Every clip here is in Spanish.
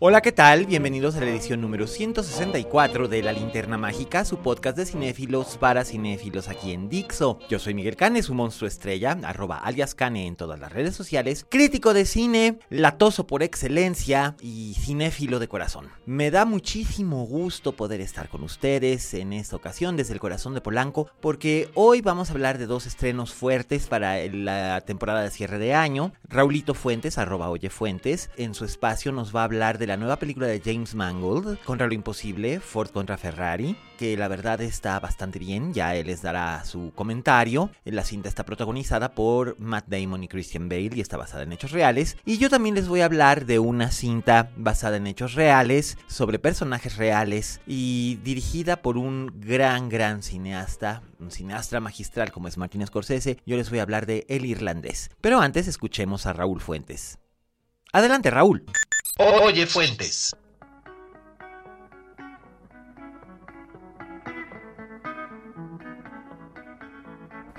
Hola, ¿qué tal? Bienvenidos a la edición número 164 de La Linterna Mágica, su podcast de cinéfilos para cinéfilos aquí en Dixo. Yo soy Miguel Cane, su monstruo estrella, arroba alias Cane en todas las redes sociales, crítico de cine, latoso por excelencia y cinéfilo de corazón. Me da muchísimo gusto poder estar con ustedes en esta ocasión desde el corazón de Polanco, porque hoy vamos a hablar de dos estrenos fuertes para la temporada de cierre de año. Raulito Fuentes, arroba Oye Fuentes, en su espacio nos va a hablar de la nueva película de James Mangold, Contra lo Imposible, Ford contra Ferrari, que la verdad está bastante bien, ya él les dará su comentario. La cinta está protagonizada por Matt Damon y Christian Bale y está basada en hechos reales. Y yo también les voy a hablar de una cinta basada en hechos reales, sobre personajes reales y dirigida por un gran, gran cineasta, un cineasta magistral como es Martin Scorsese. Yo les voy a hablar de El Irlandés. Pero antes escuchemos a Raúl Fuentes. Adelante, Raúl. Oye Fuentes.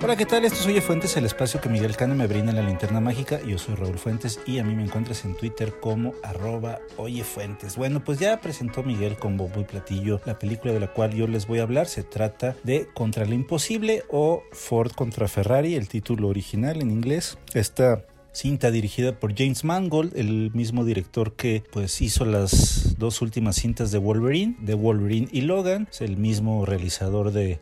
Hola, ¿qué tal? Esto es Oye Fuentes, el espacio que Miguel Cane me brinda en la linterna mágica. Yo soy Raúl Fuentes y a mí me encuentras en Twitter como arroba Oye Fuentes. Bueno, pues ya presentó Miguel con bombo y platillo la película de la cual yo les voy a hablar. Se trata de Contra lo Imposible o Ford contra Ferrari, el título original en inglés. Esta cinta dirigida por James Mangold, el mismo director que pues hizo las dos últimas cintas de Wolverine, de Wolverine y Logan, es el mismo realizador de,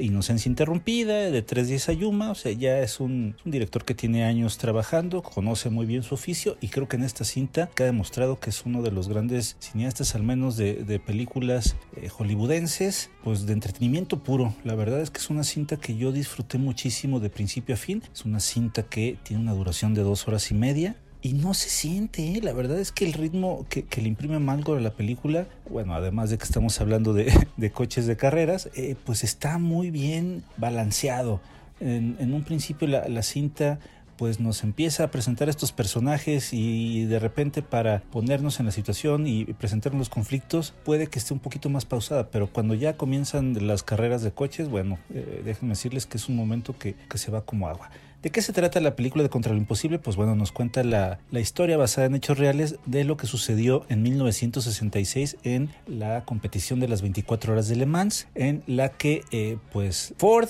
Inocencia Interrumpida, de Tres Días a Yuma, o sea, ya es un, director que tiene años trabajando, conoce muy bien su oficio y creo que en esta cinta que ha demostrado que es uno de los grandes cineastas, al menos de, de películas eh, hollywoodenses, pues de entretenimiento puro. La verdad es que es una cinta que yo disfruté muchísimo de principio a fin, es una cinta que tiene una duración de dos horas y media. Y no se siente, ¿eh? la verdad es que el ritmo que, que le imprime Mangold a la película, bueno, además de que estamos hablando de, de coches de carreras, eh, pues está muy bien balanceado. En, en un principio la, la cinta pues nos empieza a presentar estos personajes y de repente para ponernos en la situación y presentarnos los conflictos puede que esté un poquito más pausada, pero cuando ya comienzan las carreras de coches, bueno, eh, déjenme decirles que es un momento que, que se va como agua. ¿De qué se trata la película de Contra lo Imposible? Pues bueno, nos cuenta la, la, historia basada en hechos reales de lo que sucedió en 1966 en la competición de las 24 horas de Le Mans, en la que eh, pues Ford,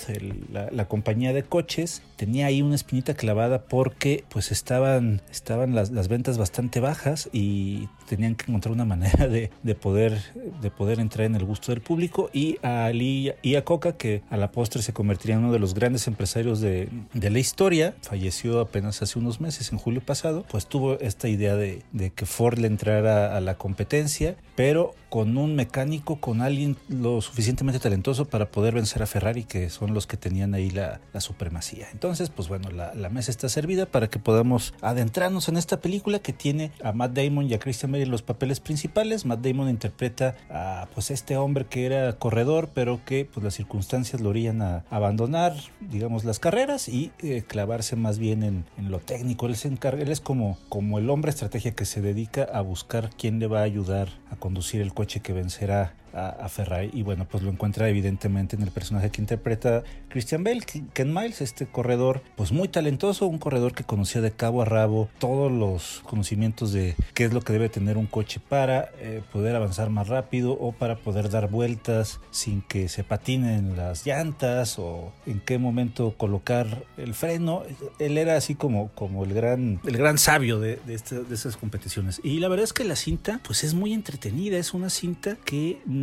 la, compañía de coches, tenía ahí una espinita clavada porque pues estaban, estaban las, las ventas bastante bajas y tenían que encontrar una manera de, de, poder, de poder entrar en el gusto del público y a Ali y a Coca, que a la postre se convertiría en uno de los grandes empresarios de, de la historia, falleció apenas hace unos meses, en julio pasado, pues tuvo esta idea de, de que Ford le entrara a la competencia, pero con un mecánico, con alguien lo suficientemente talentoso para poder vencer a Ferrari, que son los que tenían ahí la, supremacía. Entonces, pues bueno, la, mesa está servida para que podamos adentrarnos en esta película que tiene a Matt Damon y a Christian Bale en los papeles principales. Matt Damon interpreta a pues este hombre que era corredor, pero que pues las circunstancias lo orillan a abandonar, digamos, las carreras y eh, clavarse más bien en, en, lo técnico. Él se encarga, él es como, como el hombre estrategia que se dedica a buscar quién le va a ayudar a conducir el coche que vencerá a, a, Ferrari y bueno pues lo encuentra evidentemente en el personaje que interpreta Christian Bale, Ken Miles, este corredor pues muy talentoso, un corredor que conocía de cabo a rabo todos los conocimientos de qué es lo que debe tener un coche para eh, poder avanzar más rápido o para poder dar vueltas sin que se patinen las llantas o en qué momento colocar el freno, él era así como, como el gran el gran sabio de, de, este, de esas competiciones. Y la verdad es que la cinta pues es muy entretenida, es una cinta que no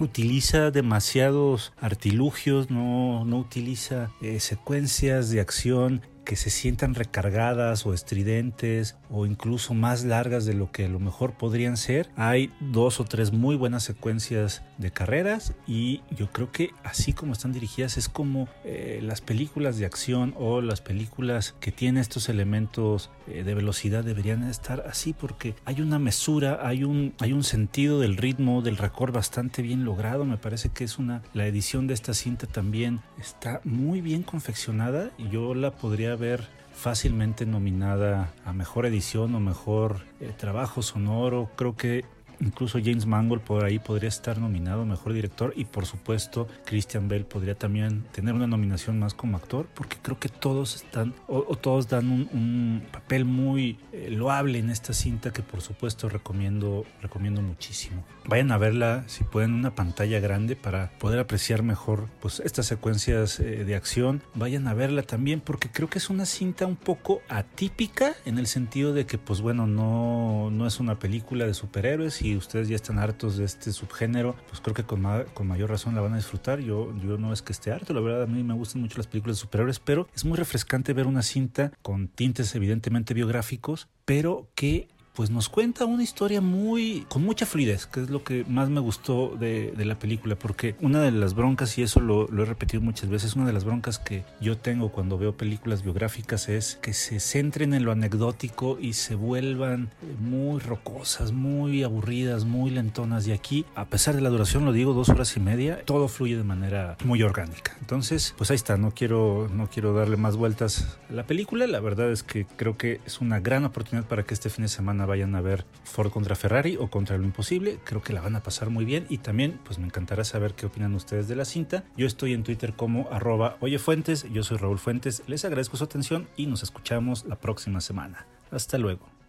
utiliza demasiados artilugios, no, no utiliza eh, secuencias de acción que se sientan recargadas o estridentes o incluso más largas de lo que a lo mejor podrían ser. Hay dos o tres muy buenas secuencias de carreras y yo creo que así como están dirigidas es como eh, las películas de acción o las películas que tienen estos elementos eh, de velocidad deberían estar así porque hay una mesura, hay un, hay un sentido del ritmo, del record bastante bien logrado. Me parece que es una, la edición de esta cinta también está muy bien confeccionada y yo la podría ver fácilmente nominada a mejor edición o mejor eh, trabajo sonoro. Creo que Incluso James Mangold por ahí podría estar nominado mejor director y por supuesto Christian Bell podría también tener una nominación más como actor porque creo que todos están o, todos dan un, papel muy eh, loable en esta cinta que por supuesto recomiendo recomiendo muchísimo. Vayan a verla si pueden en una pantalla grande para poder apreciar mejor pues estas secuencias eh, de acción. Vayan a verla también porque creo que es una cinta un poco atípica en el sentido de que pues bueno no no es una película de superhéroes y ustedes ya están hartos de este subgénero, pues creo que con, con mayor razón la van a disfrutar. Yo, yo no es que esté harto, la verdad a mí me gustan mucho las películas superiores, pero es muy refrescante ver una cinta con tintes evidentemente biográficos, pero que pues nos cuenta una historia muy con mucha fluidez, que es lo que más me gustó de, la película, porque una de las broncas, y eso lo, he repetido muchas veces, una de las broncas que yo tengo cuando veo películas biográficas es que se centren en lo anecdótico y se vuelvan muy rocosas, muy aburridas, muy lentonas. Y aquí, a pesar de la duración, lo digo, dos horas y media, todo fluye de manera muy orgánica. Entonces, pues ahí está, no quiero, no quiero darle más vueltas a la película, la verdad es que creo que es una gran oportunidad para que este fin de semana vayan a ver Ford contra Ferrari o contra lo imposible. Creo que la van a pasar muy bien y también pues me encantará saber qué opinan ustedes de la cinta. Yo estoy en Twitter como arroba oyefuentes, yo soy Raúl Fuentes, les agradezco su atención y nos escuchamos la próxima semana. Hasta luego.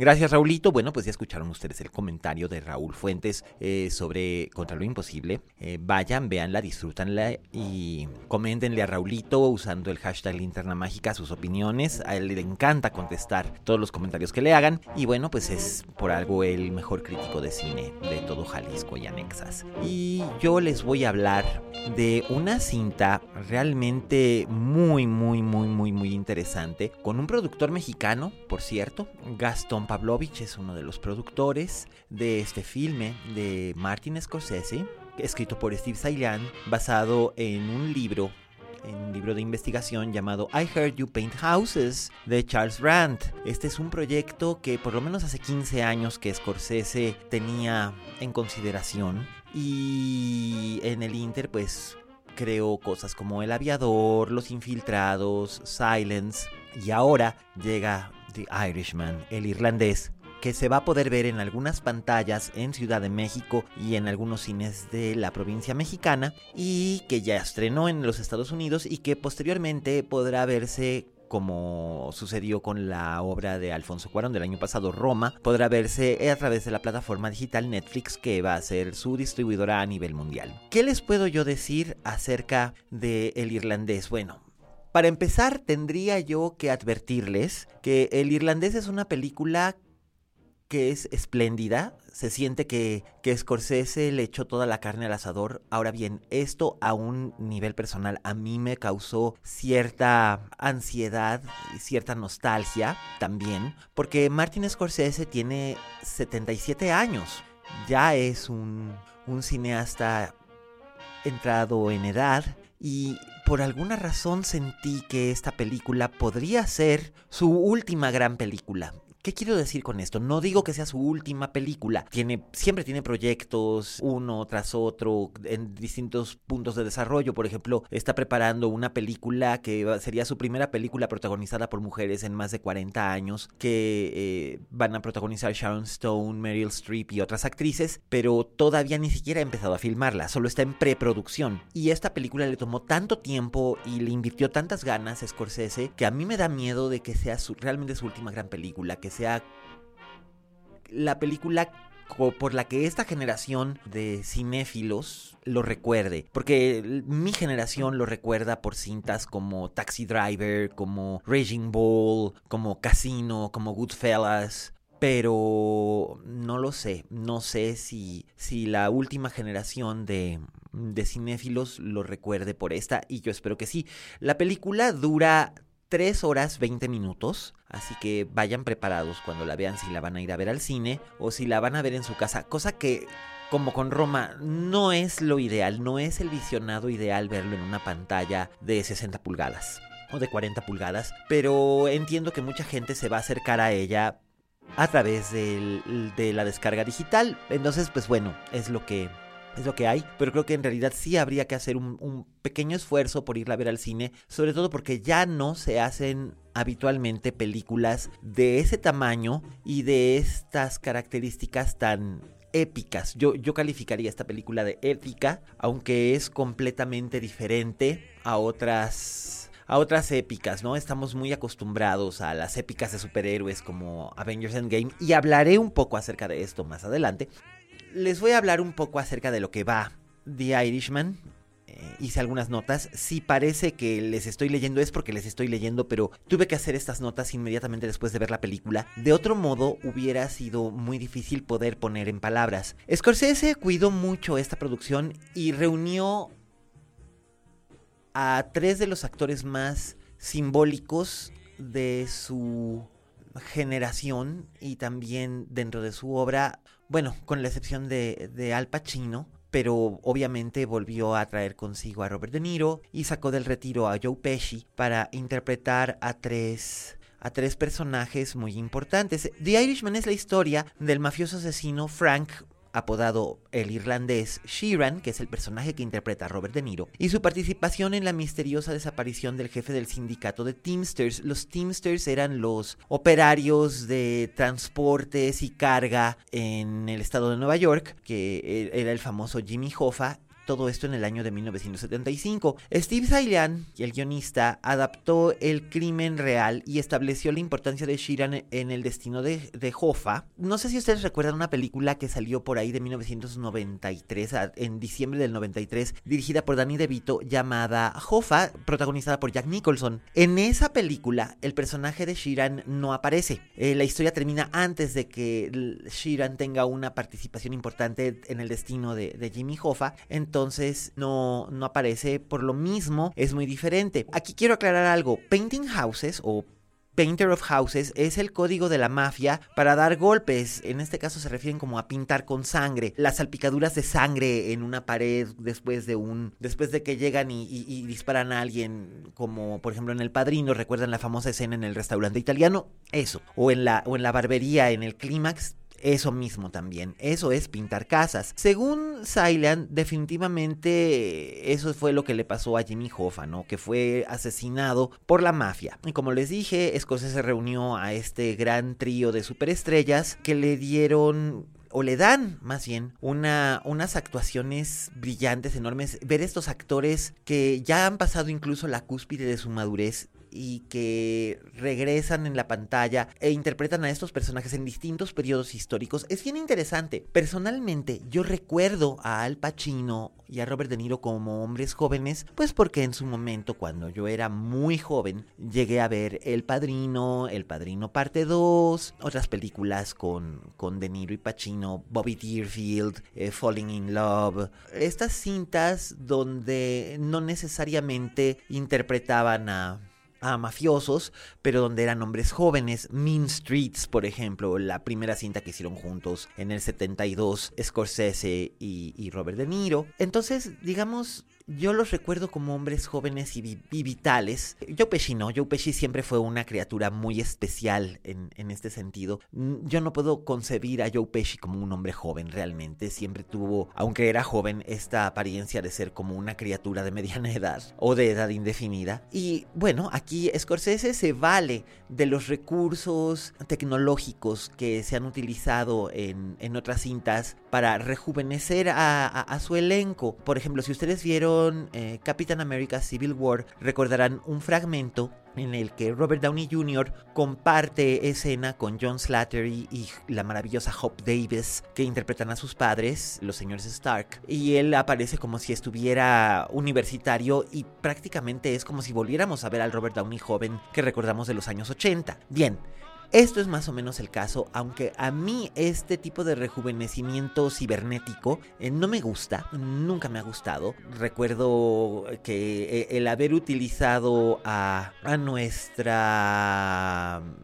Gracias, Raulito. Bueno, pues ya escucharon ustedes el comentario de Raúl Fuentes eh, sobre Contra lo Imposible. Eh, vayan, véanla, disfrútanla y coméntenle a Raulito usando el hashtag Linterna Mágica sus opiniones. A él le encanta contestar todos los comentarios que le hagan. Y bueno, pues es por algo el mejor crítico de cine de todo Jalisco y anexas. Y yo les voy a hablar de una cinta realmente muy, muy, muy, muy, muy interesante con un productor mexicano, por cierto, Gastón Pavlovich es uno de los productores de este filme de Martin Scorsese, escrito por Steve Zailan, basado en un libro en un libro de investigación llamado I Heard You Paint Houses de Charles Brandt. Este es un proyecto que por lo menos hace 15 años que Scorsese tenía en consideración y en el Inter pues creó cosas como El Aviador, Los Infiltrados, Silence y ahora llega The Irishman, el irlandés, que se va a poder ver en algunas pantallas en Ciudad de México y en algunos cines de la provincia mexicana y que ya estrenó en los Estados Unidos y que posteriormente podrá verse como sucedió con la obra de Alfonso Cuarón del año pasado, Roma, podrá verse a través de la plataforma digital Netflix que va a ser su distribuidora a nivel mundial. ¿Qué les puedo yo decir acerca de El Irlandés? Bueno, para empezar, tendría yo que advertirles que El Irlandés es una película que es espléndida. Se siente que, que Scorsese le echó toda la carne al asador. Ahora bien, esto a un nivel personal a mí me causó cierta ansiedad y cierta nostalgia también. Porque Martin Scorsese tiene 77 años. Ya es un, un cineasta entrado en edad y por alguna razón sentí que esta película podría ser su última gran película. ¿Qué quiero decir con esto? No digo que sea su última película. Tiene, siempre tiene proyectos uno tras otro en distintos puntos de desarrollo. Por ejemplo, está preparando una película que sería su primera película protagonizada por mujeres en más de 40 años, que eh, van a protagonizar Sharon Stone, Meryl Streep y otras actrices, pero todavía ni siquiera ha empezado a filmarla, solo está en preproducción. Y esta película le tomó tanto tiempo y le invirtió tantas ganas a Scorsese que a mí me da miedo de que sea realmente su última gran película, que sea la película por la que esta generación de cinéfilos lo recuerde. Porque mi generación lo recuerda por cintas como Taxi Driver, como Raging Bull, como Casino, como Goodfellas. pero no lo sé, no sé si, si la última generación de, de cinéfilos lo recuerde por esta y yo espero que sí. La película dura 3 horas 20 minutos, así que vayan preparados cuando la vean si la van a ir a ver al cine o si la van a ver en su casa, cosa que como con Roma, no es lo ideal, no es el visionado ideal verlo en una pantalla de 60 pulgadas o de 40 pulgadas, pero entiendo que mucha gente se va a acercar a ella a través de la descarga digital. Entonces, pues bueno, es lo que es lo que hay, pero creo que en realidad sí habría que hacer un, pequeño esfuerzo por irla a ver al cine, sobre todo porque ya no se hacen habitualmente películas de ese tamaño y de estas características tan épicas. Yo, yo calificaría esta película de épica, aunque es completamente diferente a otras a otras épicas, ¿no? Estamos muy acostumbrados a las épicas de superhéroes como Avengers Endgame y hablaré un poco acerca de esto más adelante. Les voy a hablar un poco acerca de lo que va The Irishman. Eh, hice algunas notas. Si parece que les estoy leyendo es porque les estoy leyendo, pero tuve que hacer estas notas inmediatamente después de ver la película. De otro modo, hubiera sido muy difícil poder poner en palabras. Scorsese cuidó mucho esta producción y reunió a tres de los actores más simbólicos de su generación y también dentro de su obra, bueno, con la excepción de, de Al Pacino, pero obviamente volvió a traer consigo a Robert De Niro y sacó del retiro a Joe Pesci para interpretar a tres a tres personajes muy importantes. The Irishman es la historia del mafioso asesino Frank apodado el irlandés Sheeran, que es el personaje que interpreta a Robert De Niro, y su participación en la misteriosa desaparición del jefe del sindicato de Teamsters. Los Teamsters eran los operarios de transportes y carga en el estado de Nueva York, que era el famoso Jimmy Hoffa, todo esto en el año de 1975. Steve Zaylan, el guionista, adaptó el crimen real y estableció la importancia de Sheeran en el destino de, de Hoffa. No sé si ustedes recuerdan una película que salió por ahí de 1993, en diciembre del 93, dirigida por Danny DeVito, llamada Hoffa, protagonizada por Jack Nicholson. En esa película, el personaje de Sheeran no aparece. Eh, la historia termina antes de que Sheeran tenga una participación importante en el destino de, de Jimmy Hoffa. Entonces, entonces no, no aparece por lo mismo, es muy diferente. Aquí quiero aclarar algo, Painting Houses o Painter of Houses es el código de la mafia para dar golpes. En este caso se refieren como a pintar con sangre. Las salpicaduras de sangre en una pared después de un. después de que llegan y, disparan a alguien. Como por ejemplo en El Padrino. ¿Recuerdan la famosa escena en el restaurante italiano? Eso. O en la, o en la barbería, en el clímax eso mismo también. Eso es pintar casas. Según Silent, definitivamente eso fue lo que le pasó a Jimmy Hoffa, ¿no? Que fue asesinado por la mafia. Y como les dije, Scorsese reunió a este gran trío de superestrellas que le dieron o le dan más bien una, unas actuaciones brillantes, enormes. Ver estos actores que ya han pasado incluso la cúspide de su madurez y que regresan en la pantalla e interpretan a estos personajes en distintos periodos históricos es bien interesante. Personalmente, yo recuerdo a Al Pacino y a Robert De Niro como hombres jóvenes, pues porque en su momento, cuando yo era muy joven, llegué a ver El Padrino, El Padrino Parte 2, otras películas con, con De Niro y Pacino, Bobby Deerfield, eh, Falling in Love, estas cintas donde no necesariamente interpretaban a a mafiosos, pero donde eran hombres jóvenes. Mean Streets, por ejemplo, la primera cinta que hicieron juntos en el 72, Scorsese y, y Robert De Niro. Entonces, digamos, yo los recuerdo como hombres jóvenes y, vitales. Joe Pesci no, Joe Pesci siempre fue una criatura muy especial en, en, este sentido. Yo no puedo concebir a Joe Pesci como un hombre joven realmente. Siempre tuvo, aunque era joven, esta apariencia de ser como una criatura de mediana edad o de edad indefinida. Y bueno, aquí Scorsese se vale de los recursos tecnológicos que se han utilizado en, en otras cintas para rejuvenecer a, a, su elenco. Por ejemplo, si ustedes vieron eh, Captain America Civil War recordarán un fragmento en el que Robert Downey Jr. comparte escena con John Slattery y la maravillosa Hope Davis que interpretan a sus padres, los señores Stark, y él aparece como si estuviera universitario y prácticamente es como si volviéramos a ver al Robert Downey joven que recordamos de los años 80. Bien, Esto es más o menos el caso, aunque a mí este tipo de rejuvenecimiento cibernético eh, no me gusta, nunca me ha gustado. Recuerdo que eh, el haber utilizado a, a nuestra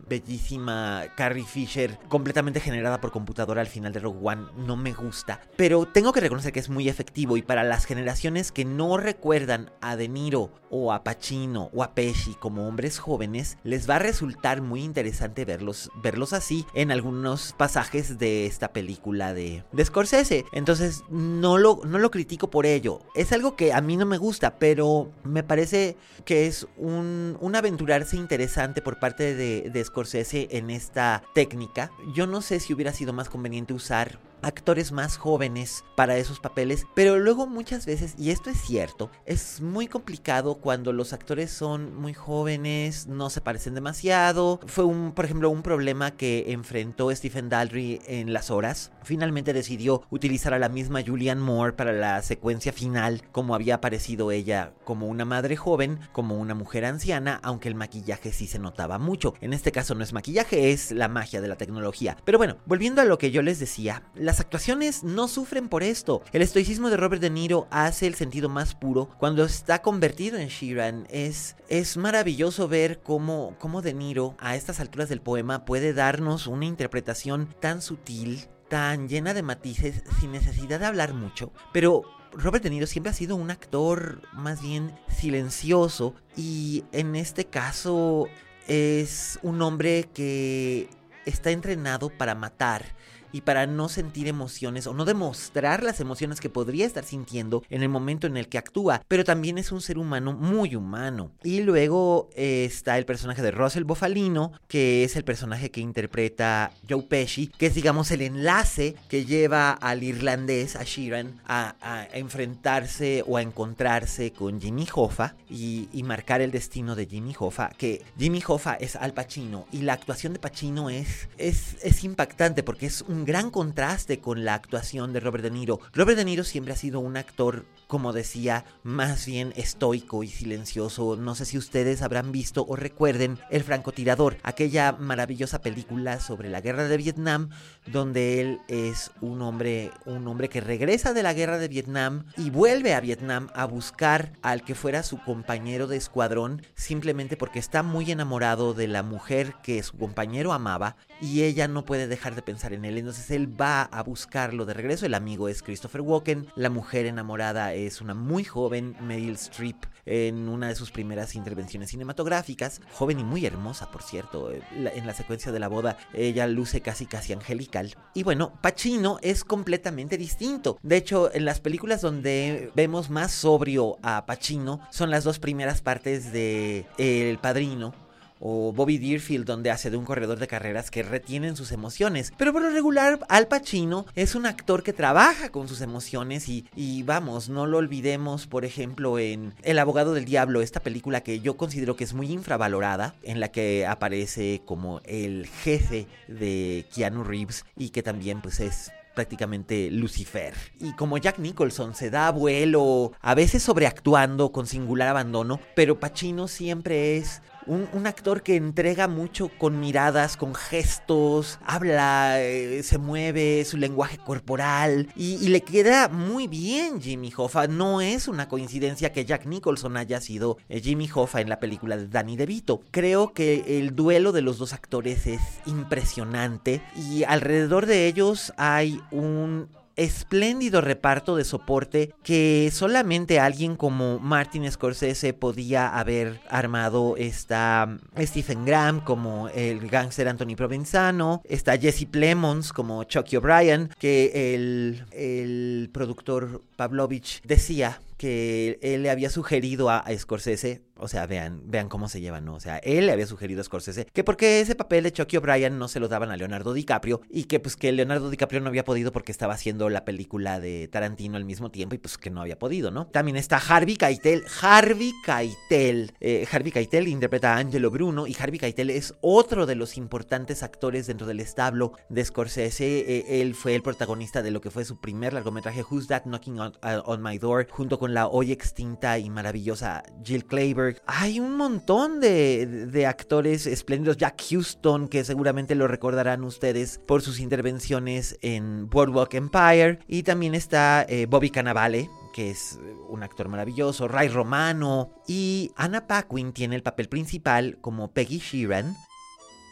bellísima Carrie Fisher completamente generada por computadora al final de Rogue One no me gusta, pero tengo que reconocer que es muy efectivo y para las generaciones que no recuerdan a De Niro o a Pacino o a Pesci como hombres jóvenes, les va a resultar muy interesante verlos, verlos así en algunos pasajes de esta película de, Scorsese. Entonces no lo, no lo critico por ello. Es algo que a mí no me gusta, pero me parece que es un, un aventurarse interesante por parte de Scorsese en esta técnica. Yo no sé si hubiera sido más conveniente usar actores más jóvenes para esos papeles, pero luego muchas veces, y esto es cierto, es muy complicado cuando los actores son muy jóvenes, no se parecen demasiado. Fue un, por ejemplo, un problema que enfrentó Stephen Daldry en Las Horas. Finalmente decidió utilizar a la misma Julianne Moore para la secuencia final, como había aparecido ella como una madre joven, como una mujer anciana, aunque el maquillaje sí se notaba mucho. En este caso no es maquillaje, es la magia de la tecnología. Pero bueno, volviendo a lo que yo les decía, las actuaciones no sufren por esto. El estoicismo de Robert De Niro hace el sentido más puro cuando está convertido en Sheeran. Es, es maravilloso ver cómo, cómo De Niro a estas alturas del poema puede darnos una interpretación tan sutil, tan llena de matices, sin necesidad de hablar mucho. Pero Robert De Niro siempre ha sido un actor más bien silencioso y en este caso es un hombre que está entrenado para matar y para no sentir emociones o no demostrar las emociones que podría estar sintiendo en el momento en el que actúa, pero también es un ser humano muy humano. Y luego eh, está el personaje de Russell Bofalino, que es el personaje que interpreta Joe Pesci, que es digamos el enlace que lleva al irlandés, a Sheeran, a, enfrentarse o a encontrarse con Jimmy Hoffa y, y marcar el destino de Jimmy Hoffa, que Jimmy Hoffa es Al Pacino y la actuación de Pacino es, es, es impactante porque es un gran contraste con la actuación de Robert De Niro. Robert De Niro siempre ha sido un actor, como decía, más bien estoico y silencioso. No sé si ustedes habrán visto o recuerden El francotirador, aquella maravillosa película sobre la guerra de Vietnam, donde él es un hombre, un hombre que regresa de la guerra de Vietnam y vuelve a Vietnam a buscar al que fuera su compañero de escuadrón, simplemente porque está muy enamorado de la mujer que su compañero amaba y ella no puede dejar de pensar en él. Entonces él va a buscarlo de regreso. El amigo es Christopher Walken. La mujer enamorada es una muy joven Meryl Streep en una de sus primeras intervenciones cinematográficas. Joven y muy hermosa, por cierto. En la secuencia de la boda ella luce casi casi angelical. Y bueno, Pacino es completamente distinto. De hecho, en las películas donde vemos más sobrio a Pacino son las dos primeras partes de El Padrino o Bobby Deerfield donde hace de un corredor de carreras que retienen sus emociones. Pero por lo regular Al Pacino es un actor que trabaja con sus emociones y, y vamos, no lo olvidemos por ejemplo en El abogado del diablo, esta película que yo considero que es muy infravalorada, en la que aparece como el jefe de Keanu Reeves y que también pues es prácticamente Lucifer. Y como Jack Nicholson se da vuelo, a veces sobreactuando con singular abandono, pero Pacino siempre es un, un, actor que entrega mucho con miradas, con gestos, habla, eh, se mueve, su lenguaje corporal y, le queda muy bien Jimmy Hoffa. No es una coincidencia que Jack Nicholson haya sido eh, Jimmy Hoffa en la película de Danny DeVito. Creo que el duelo de los dos actores es impresionante y alrededor de ellos hay un espléndido reparto de soporte que solamente alguien como Martin Scorsese podía haber armado. Está Stephen Graham como el gángster Anthony Provenzano, está Jesse Plemons como Chucky O'Brien, que el, el productor Pavlovich decía que él le había sugerido a, Scorsese o sea, vean, vean cómo se llevan, ¿no? O sea, él le había sugerido a Scorsese que porque ese papel de Chucky O'Brien no se lo daban a Leonardo DiCaprio y que pues que Leonardo DiCaprio no había podido porque estaba haciendo la película de Tarantino al mismo tiempo y pues que no había podido, ¿no? También está Harvey Keitel, Harvey Keitel, eh, Harvey Keitel interpreta a Angelo Bruno y Harvey Keitel es otro de los importantes actores dentro del establo de Scorsese. Eh, él fue el protagonista de lo que fue su primer largometraje Who's That Knocking on, on My Door junto con la hoy extinta y maravillosa Jill Clayburgh. Hay un montón de, de actores espléndidos. Jack Houston, que seguramente lo recordarán ustedes por sus intervenciones en Boardwalk Empire. Y también está eh, Bobby Cannavale, que es un actor maravilloso, Ray Romano, y Anna Paquin tiene el papel principal como Peggy Sheeran.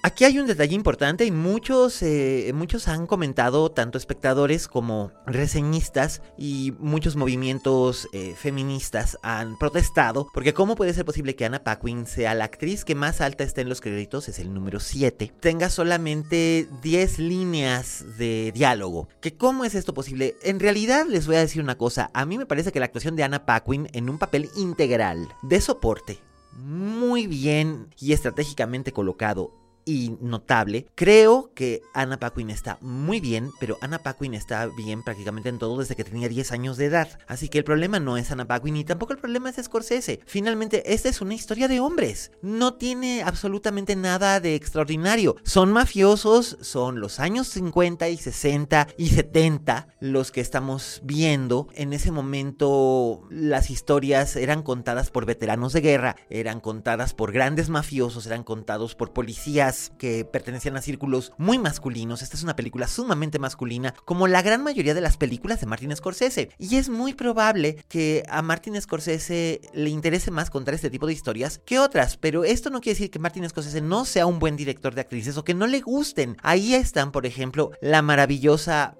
Aquí hay un detalle importante y muchos, eh, muchos han comentado, tanto espectadores como reseñistas y muchos movimientos eh, feministas han protestado porque cómo puede ser posible que Anna Paquin sea la actriz que más alta está en los créditos, es el número 7, tenga solamente 10 líneas de diálogo. ¿Que ¿Cómo es esto posible? En realidad les voy a decir una cosa, a mí me parece que la actuación de Anna Paquin en un papel integral de soporte muy bien y estratégicamente colocado y notable. Creo que Anna Paquin está muy bien, pero Anna Paquin está bien prácticamente en todo desde que tenía 10 años de edad. Así que el problema no es Anna Paquin y tampoco el problema es Scorsese. Finalmente, esta es una historia de hombres. No tiene absolutamente nada de extraordinario. Son mafiosos, son los años 50 y 60 y 70 los que estamos viendo. En ese momento las historias eran contadas por veteranos de guerra, eran contadas por grandes mafiosos, eran contados por policías que pertenecían a círculos muy masculinos. Esta es una película sumamente masculina, como la gran mayoría de las películas de Martin Scorsese. Y es muy probable que a Martin Scorsese le interese más contar este tipo de historias que otras, pero esto no quiere decir que Martin Scorsese no sea un buen director de actrices o que no le gusten. Ahí están, por ejemplo, la maravillosa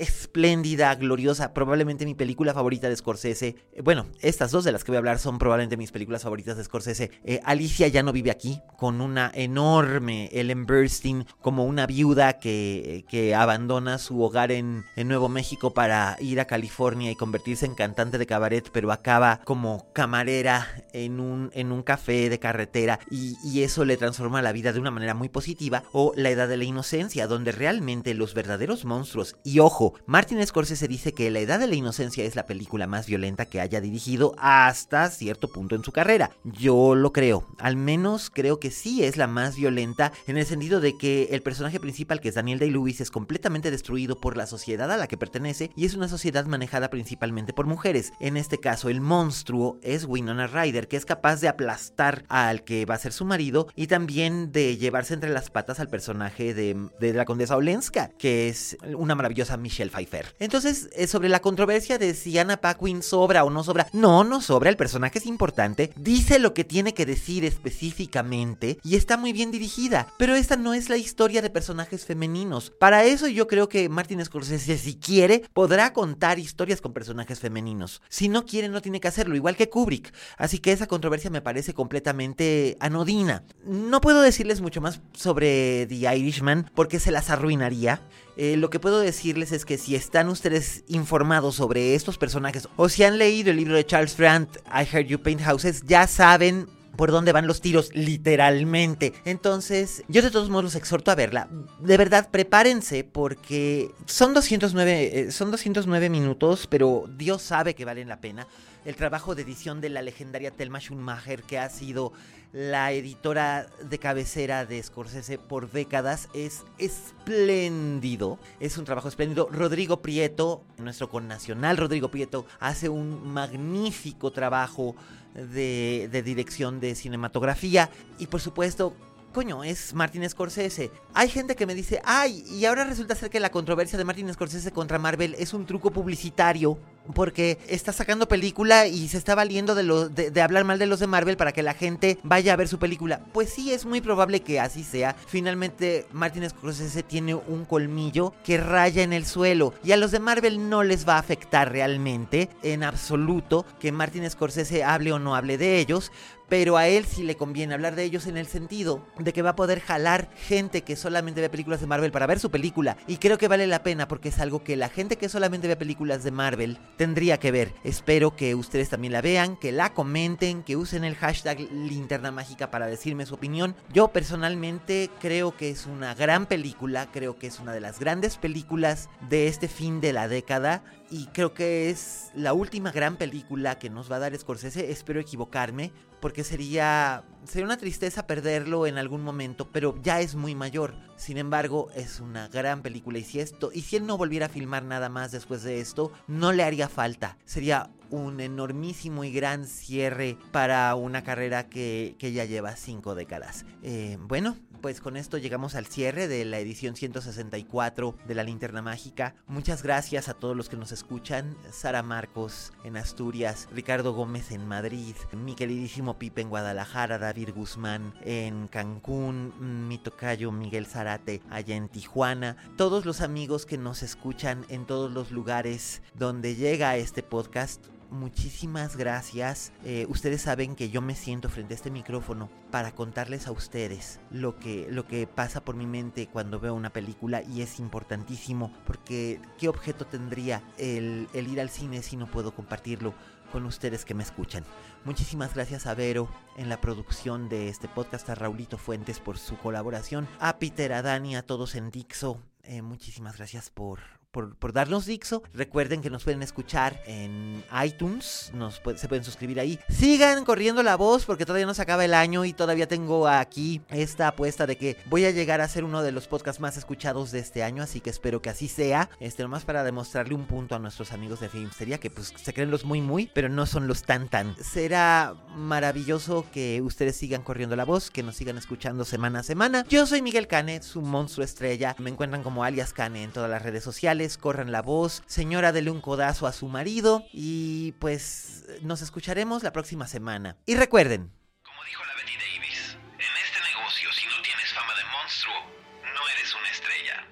espléndida, gloriosa, probablemente mi película favorita de Scorsese. Eh, bueno, estas dos de las que voy a hablar son probablemente mis películas favoritas de Scorsese. Eh, Alicia ya no vive aquí, con una enorme Ellen Burstyn como una viuda que, que abandona su hogar en, en, Nuevo México para ir a California y convertirse en cantante de cabaret, pero acaba como camarera en un, en un café de carretera y, y eso le transforma la vida de una manera muy positiva. O La Edad de la Inocencia, donde realmente los verdaderos monstruos, y ojo, Martin Scorsese dice que La Edad de la Inocencia es la película más violenta que haya dirigido hasta cierto punto en su carrera. Yo lo creo, al menos creo que sí es la más violenta en el sentido de que el personaje principal que es Daniel Day-Lewis es completamente destruido por la sociedad a la que pertenece y es una sociedad manejada principalmente por mujeres. En este caso el monstruo es Winona Ryder que es capaz de aplastar al que va a ser su marido y también de llevarse entre las patas al personaje de, de la condesa Olenska que es una maravillosa Michelle Pfeiffer. Entonces, eh, sobre la controversia de si Anna Paquin sobra o no sobra, no, no sobra, el personaje es importante, dice lo que tiene que decir específicamente y está muy bien dirigida, pero esta no es la historia de personajes femeninos. Para eso yo creo que Martin Scorsese, si quiere, podrá contar historias con personajes femeninos. Si no quiere, no tiene que hacerlo, igual que Kubrick. Así que esa controversia me parece completamente anodina. No puedo decirles mucho más sobre The Irishman porque se las arruinaría. Eh, lo que puedo decirles es que si están ustedes informados sobre estos personajes o si han leído el libro de Charles Grant, I Heard You Paint Houses, ya saben por dónde van los tiros, literalmente. Entonces, yo de todos modos los exhorto a verla. De verdad, prepárense porque son 209, eh, son 209 minutos, pero Dios sabe que valen la pena. El trabajo de edición de la legendaria Thelma Schumacher, que ha sido la editora de cabecera de Scorsese por décadas, es espléndido. Es un trabajo espléndido. Rodrigo Prieto, nuestro connacional Rodrigo Prieto, hace un magnífico trabajo de, de dirección de cinematografía. Y por supuesto, coño, es Martin Scorsese. Hay gente que me dice, ay, y ahora resulta ser que la controversia de Martin Scorsese contra Marvel es un truco publicitario. Porque está sacando película y se está valiendo de, de, hablar mal de los de Marvel para que la gente vaya a ver su película. Pues sí, es muy probable que así sea. Finalmente, Martin Scorsese tiene un colmillo que raya en el suelo. Y a los de Marvel no les va a afectar realmente, en absoluto, que Martin Scorsese hable o no hable de ellos pero a él sí le conviene hablar de ellos en el sentido de que va a poder jalar gente que solamente ve películas de Marvel para ver su película. Y creo que vale la pena porque es algo que la gente que solamente ve películas de Marvel tendría que ver. Espero que ustedes también la vean, que la comenten, que usen el hashtag linterna mágica para decirme su opinión. Yo personalmente creo que es una gran película, creo que es una de las grandes películas de este fin de la década y creo que es la última gran película que nos va a dar Scorsese. Espero equivocarme, porque sería, sería una tristeza perderlo en algún momento, pero ya es muy mayor. Sin embargo, es una gran película y si esto, y si él no volviera a filmar nada más después de esto, no le haría falta. Sería un enormísimo y gran cierre para una carrera que, que ya lleva cinco décadas. Eh, bueno, pues con esto llegamos al cierre de la edición 164 de la Linterna Mágica. Muchas gracias a todos los que nos escuchan. Sara Marcos en Asturias, Ricardo Gómez en Madrid, mi queridísimo Pipe en Guadalajara, David Guzmán en Cancún, mi tocayo Miguel Zarate allá en Tijuana. Todos los amigos que nos escuchan en todos los lugares donde llega este podcast muchísimas gracias. Eh, ustedes saben que yo me siento frente a este micrófono para contarles a ustedes lo que, lo que pasa por mi mente cuando veo una película y es importantísimo porque ¿qué objeto tendría el, el ir al cine si no puedo compartirlo? con ustedes que me escuchan. Muchísimas gracias a Vero en la producción de este podcast, a Raulito Fuentes por su colaboración, a Peter, a Dani, a todos en Dixo. Eh, muchísimas gracias por, por, por, darnos Dixo. Recuerden que nos pueden escuchar en iTunes, se pueden suscribir ahí. Sigan corriendo la voz porque todavía no se acaba el año y todavía tengo aquí esta apuesta de que voy a llegar a ser uno de los podcasts más escuchados de este año, así que espero que así sea. Este nomás para demostrarle un punto a nuestros amigos de Filmsteria que pues se creen los muy muy, pero no son los tan tan. Será maravilloso que ustedes sigan corriendo la voz, que nos sigan escuchando semana a semana. Yo soy Miguel Cane, su monstruo estrella. Me encuentran como alias Cane en todas las redes sociales corran la voz, señora dele un codazo a su marido y pues nos escucharemos la próxima semana. Y recuerden, Como dijo la Betty Davis, en este negocio si no tienes fama de monstruo, no eres una estrella.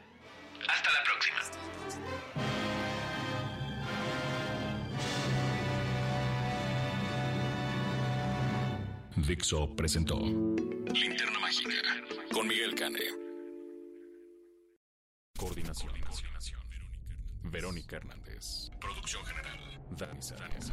Hasta la próxima. Dixo presentó Linterna Mágica con Miguel Cane. Verónica Hernández. Producción general. Dani Sánchez.